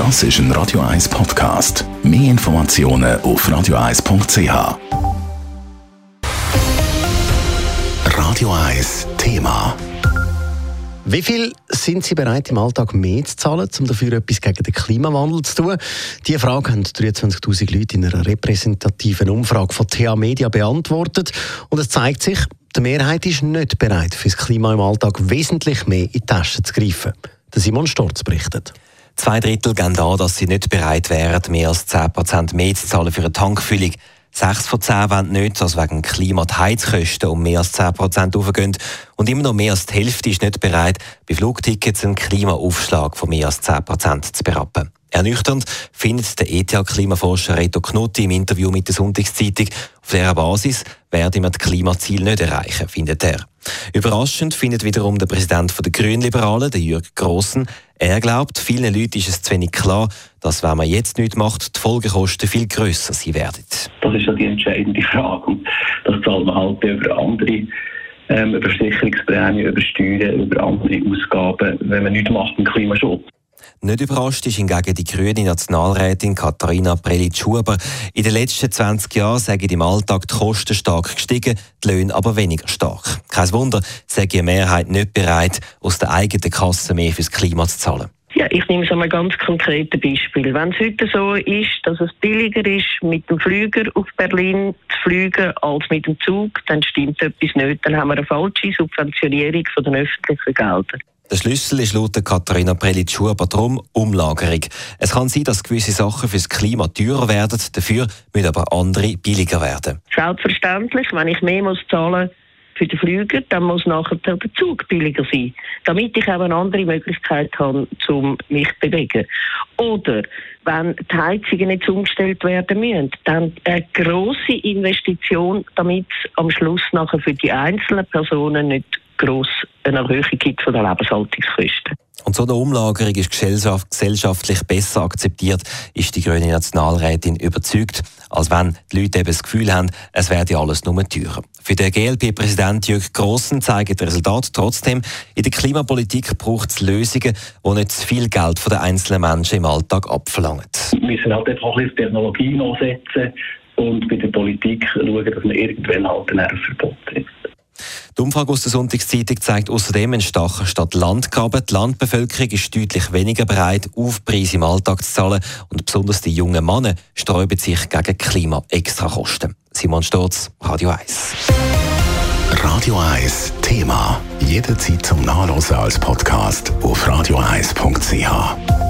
Das ist ein Radio 1 Podcast. Mehr Informationen auf radio1.ch. Radio 1 Thema. Wie viel sind Sie bereit, im Alltag mehr zu zahlen, um dafür etwas gegen den Klimawandel zu tun? Diese Frage haben 23.000 Leute in einer repräsentativen Umfrage von TA Media beantwortet. Und es zeigt sich, die Mehrheit ist nicht bereit, für das Klima im Alltag wesentlich mehr in die Tasche zu greifen. Der Simon Storz berichtet. Zwei Drittel geben an, dass sie nicht bereit wären, mehr als 10% mehr zu zahlen für eine Tankfüllung. Sechs von zehn wollen nicht, dass wegen Klima die Heizkosten um mehr als 10% aufgehen. Und immer noch mehr als die Hälfte ist nicht bereit, bei Flugtickets einen Klimaaufschlag von mehr als 10% zu berappen. Ernüchternd findet der ETH-Klimaforscher Reto Knutti im Interview mit der Sonntagszeitung. Auf dieser Basis werden wir das Klimaziel nicht erreichen, findet er. Überraschend findet wiederum der Präsident der Grünliberalen, der Jürg Grossen. Er glaubt, vielen Leuten ist es zu wenig klar, dass wenn man jetzt nichts macht, die Folgekosten viel grösser sein werden. Das ist ja die entscheidende Frage. Und das zahlt man halt über andere ähm, über Versicherungsprämien, über Steuern, über andere Ausgaben, wenn man nichts macht im Klimaschutz. Nicht überrascht ist hingegen die grüne Nationalrätin Katharina Prelitsch-Huber. In den letzten 20 Jahren sind im Alltag die Kosten stark gestiegen, die Löhne aber weniger stark. Kein Wunder, sei die Mehrheit nicht bereit, aus der eigenen Kasse mehr fürs Klima zu zahlen. Ja, ich nehme so ein ganz konkretes Beispiel. Wenn es heute so ist, dass es billiger ist, mit dem Flüger auf Berlin zu fliegen als mit dem Zug, dann stimmt etwas nicht. Dann haben wir eine falsche Subventionierung von den öffentlichen Geldern. Der Schlüssel ist laut Katharina Prelitsch aber darum Umlagerung. Es kann sein, dass gewisse Sachen fürs Klima teurer werden, dafür müssen aber andere billiger werden. Selbstverständlich, wenn ich mehr muss zahlen für den Flüger, dann muss nachher der Zug billiger sein, damit ich auch eine andere Möglichkeit habe, um mich zu bewegen. Oder wenn die Heizungen nicht umgestellt werden müssen, dann eine grosse Investition, damit es am Schluss nachher für die einzelnen Personen nicht gross eine Erhöhung gibt von der Lebenshaltungskosten. Und so eine Umlagerung ist gesellschaftlich besser akzeptiert, ist die grüne Nationalrätin überzeugt, als wenn die Leute eben das Gefühl haben, es werde alles nur teurer. Für den GLP-Präsident Jörg Grossen zeigen die Resultate trotzdem, in der Klimapolitik braucht es Lösungen, die nicht zu viel Geld von den einzelnen Menschen im Alltag abverlangen. Wir müssen halt einfach ein bisschen Technologien ansetzen und bei der Politik schauen, dass man irgendwann halt ein Verbot trifft. Die Umfrage aus der Sonntagszeitung zeigt außerdem einen starken Stadt-Land-Graben. Die Landbevölkerung ist deutlich weniger bereit, Aufpreise im Alltag zu zahlen und besonders die jungen Männer sträuben sich gegen Klima-Extrakosten. Simon Sturz, Radio 1. Radio 1 Thema. Jederzeit zum Nachlesen als Podcast auf radio1.ch.